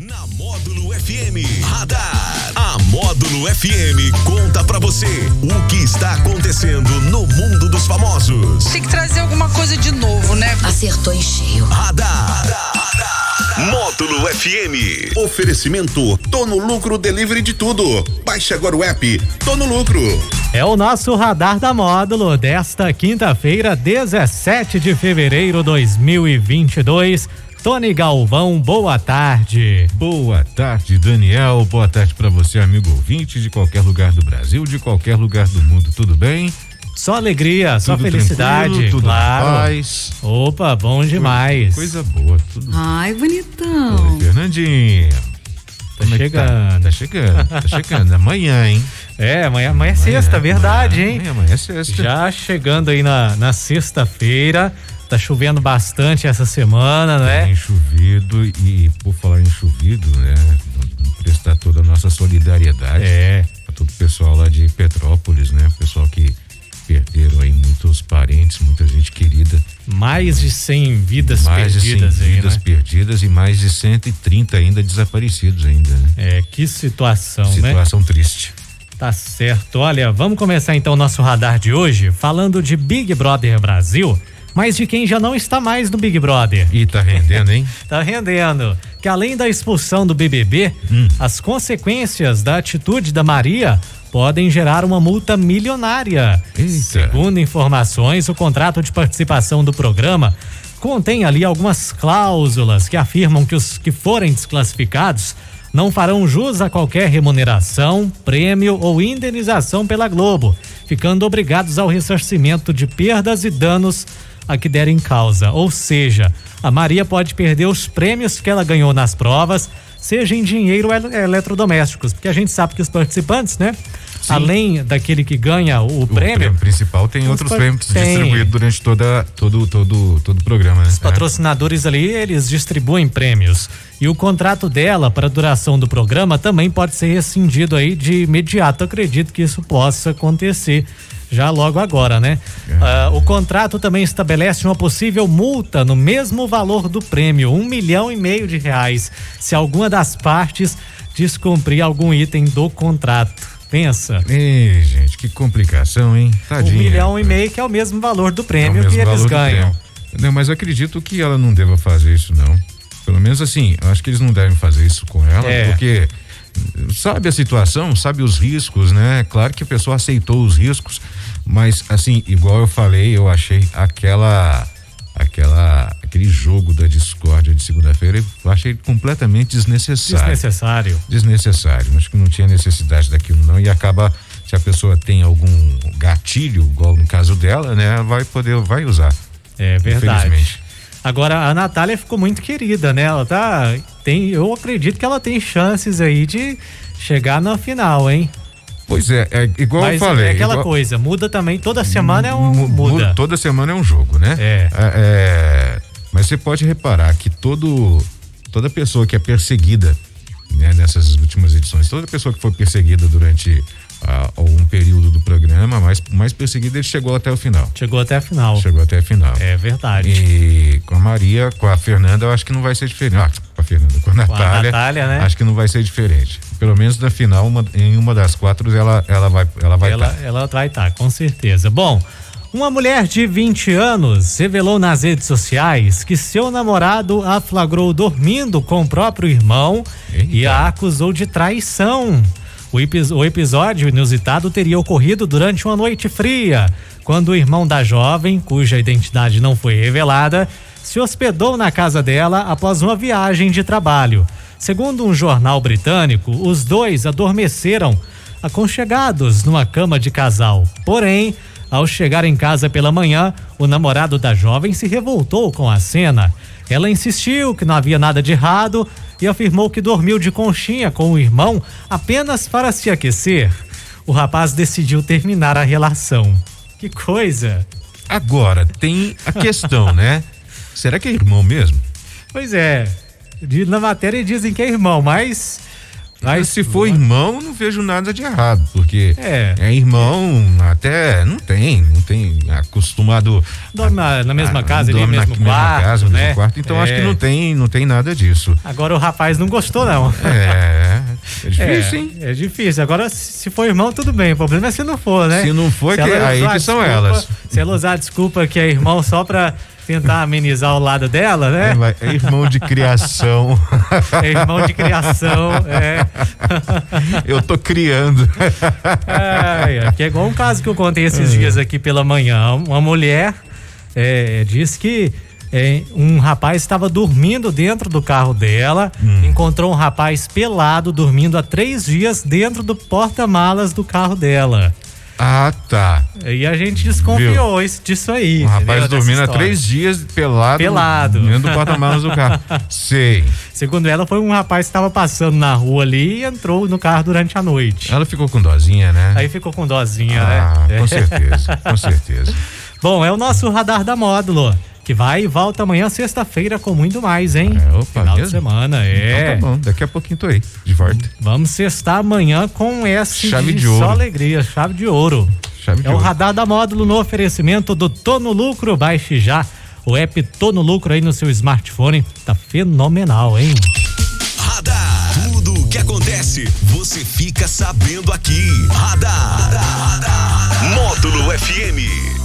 Na Módulo FM Radar. A Módulo FM conta pra você o que está acontecendo no mundo dos famosos. Tem que trazer alguma coisa de novo, né? Acertou em cheio. Radar. Módulo FM. Oferecimento Tô no Lucro Delivery de tudo. Baixe agora o app Tô no Lucro. É o nosso radar da módulo desta quinta-feira, 17 de fevereiro 2022. Tony Galvão, boa tarde. Boa tarde, Daniel. Boa tarde para você, amigo ouvinte de qualquer lugar do Brasil, de qualquer lugar do mundo. Tudo bem? Só alegria, só Tudo felicidade, tranquilo, tudo claro. paz. Opa, bom demais. Coisa boa, tudo. Ai, bonitão. Oi, Fernandinha. Tá Como é que chegando. Tá chegando, tá chegando. Amanhã, hein? É, amanhã, amanhã é sexta, Amanhã, verdade, amanhã, hein? Amanhã, amanhã é sexta. Já chegando aí na, na sexta-feira, tá chovendo bastante essa semana, né? Tem chovido e por falar em chovido, né? Prestar toda a nossa solidariedade É, a todo o pessoal lá de Petrópolis, né? Pessoal que perderam aí muitos parentes, muita gente querida. mais de 100 vidas mais de 100 perdidas aí, vidas né? perdidas e mais de 130 ainda desaparecidos ainda, né? É, que situação, né? Situação triste. Tá certo. Olha, vamos começar então o nosso radar de hoje falando de Big Brother Brasil, mas de quem já não está mais no Big Brother. E tá rendendo, hein? Tá rendendo. Que além da expulsão do BBB, Hum. as consequências da atitude da Maria podem gerar uma multa milionária. Eita. Segundo informações, o contrato de participação do programa contém ali algumas cláusulas que afirmam que os que forem desclassificados não farão jus a qualquer remuneração, prêmio ou indenização pela Globo, ficando obrigados ao ressarcimento de perdas e danos a que derem causa. Ou seja, a Maria pode perder os prêmios que ela ganhou nas provas, seja em dinheiro ou ele- eletrodomésticos, porque a gente sabe que os participantes, né? Além daquele que ganha o, O prêmio, prêmio principal tem Os outros prêmios tem. distribuídos durante toda, todo, todo, todo o programa, né? Os patrocinadores ali, eles distribuem prêmios. E o contrato dela para a duração do programa também pode ser rescindido aí de imediato. Acredito que isso possa acontecer já logo agora, né? Ah, o contrato também estabelece uma possível multa no mesmo valor do prêmio, um milhão e meio de reais, se alguma das partes descumprir algum item do contrato. Pensa. Ei, gente, que complicação, hein? Um Tadinha. milhão e meio que é o mesmo valor do É prêmio mesmo que eles ganham. Não, mas eu acredito que ela não deva fazer isso, não. Pelo menos assim, eu acho que eles não devem fazer isso com ela, É. porque sabe a situação, sabe os riscos, né? Claro que a pessoa aceitou os riscos, mas assim, igual eu falei, eu achei aquela aquela aquele jogo da discórdia de segunda-feira, eu achei completamente desnecessário Desnecessário. desnecessário. Acho que não tinha necessidade daquilo não e acaba se a pessoa tem algum gatilho, igual no caso dela, né, vai poder vai usar. É verdade. Infelizmente. Agora, a Natália ficou muito querida, né? Ela tá. Tem, eu acredito que ela tem chances aí de chegar na final, hein? Pois é, é igual Mas eu falei. é aquela igual- coisa, muda também, toda semana é um. mu- Muda. Toda semana é um jogo, né? É. é, mas você pode reparar que todo, toda pessoa que é perseguida né, nessas últimas edições, toda pessoa que foi perseguida durante ah, algum período do programa, mais, mais perseguida, ele chegou até o final. Chegou até a final. Chegou até a final. É verdade. E com a Maria, com a Fernanda, eu acho que não vai ser diferente. Ah, com a Fernanda, com a Natália. Natália, né? Acho que não vai ser diferente. Pelo menos na final, uma- em uma das quatro, ela, ela vai ela vai ela, tá. ela vai estar, com certeza. Bom, uma mulher de 20 anos revelou nas redes sociais que seu namorado a flagrou dormindo com o próprio irmão e Eita. a acusou de traição. O, epi- o episódio inusitado teria ocorrido durante uma noite fria, quando o irmão da jovem, cuja identidade não foi revelada, se hospedou na casa dela após uma viagem de trabalho. Segundo um jornal britânico, os dois adormeceram aconchegados numa cama de casal. Porém, ao chegar em casa pela manhã, o namorado da jovem se revoltou com a cena. Ela insistiu que não havia nada de errado e afirmou que dormiu de conchinha com o irmão apenas para se aquecer. O rapaz decidiu terminar a relação. Que coisa! Agora, tem a questão, né? Será que é irmão mesmo? Pois é, na matéria dizem que é irmão, mas Vai, Se for irmão, não vejo nada de errado, porque É. é irmão, até não tem, não tem acostumado Dorme na, na mesma Ah, casa, ali, dorme na mesmo mesma quarto, casa, né? mesmo quarto. Então acho que É. não tem, não tem nada disso. Agora o rapaz não gostou, não. É, é difícil, hein? É, é difícil. Agora, se for irmão, tudo bem. O problema é se não for, né? Se não for, Se que- aí que são desculpa- elas. Se ela usar a desculpa que é irmão só pra tentar amenizar o lado dela, né? Vai- É irmão de criação. É irmão de criação, é. Eu tô criando. Ai, que é igual um caso que eu contei esses dias aqui pela manhã. Uma mulher é, disse que é, um rapaz estava dormindo dentro do carro dela, encontrou um rapaz pelado dormindo há três dias dentro do porta-malas do carro dela. Ah, tá. E a gente desconfiou isso- disso aí. Um rapaz dormindo há três dias pelado. Pelado. Dentro do porta-malas do carro. Sei. Segundo ela, foi um rapaz que estava passando na rua ali e entrou no carro durante a noite. Ela ficou com dozinha, né? Aí ficou com dozinha, ah, né? com certeza, com certeza. Bom, é o nosso radar da módulo, que vai e volta amanhã, sexta-feira, com muito mais, hein? É, opa, Final de mesmo? semana, é. Então tá bom, daqui a pouquinho tô aí, de volta. Vamos sextar amanhã com essa Chave de só ouro. alegria, chave de ouro. Chave de é o ouro. radar da módulo no oferecimento do Tono Lucro. Baixe já o app Tono Lucro aí no seu smartphone. Tá fenomenal, hein? Radar. Tudo o que acontece, você fica sabendo aqui. Radar. Módulo FM.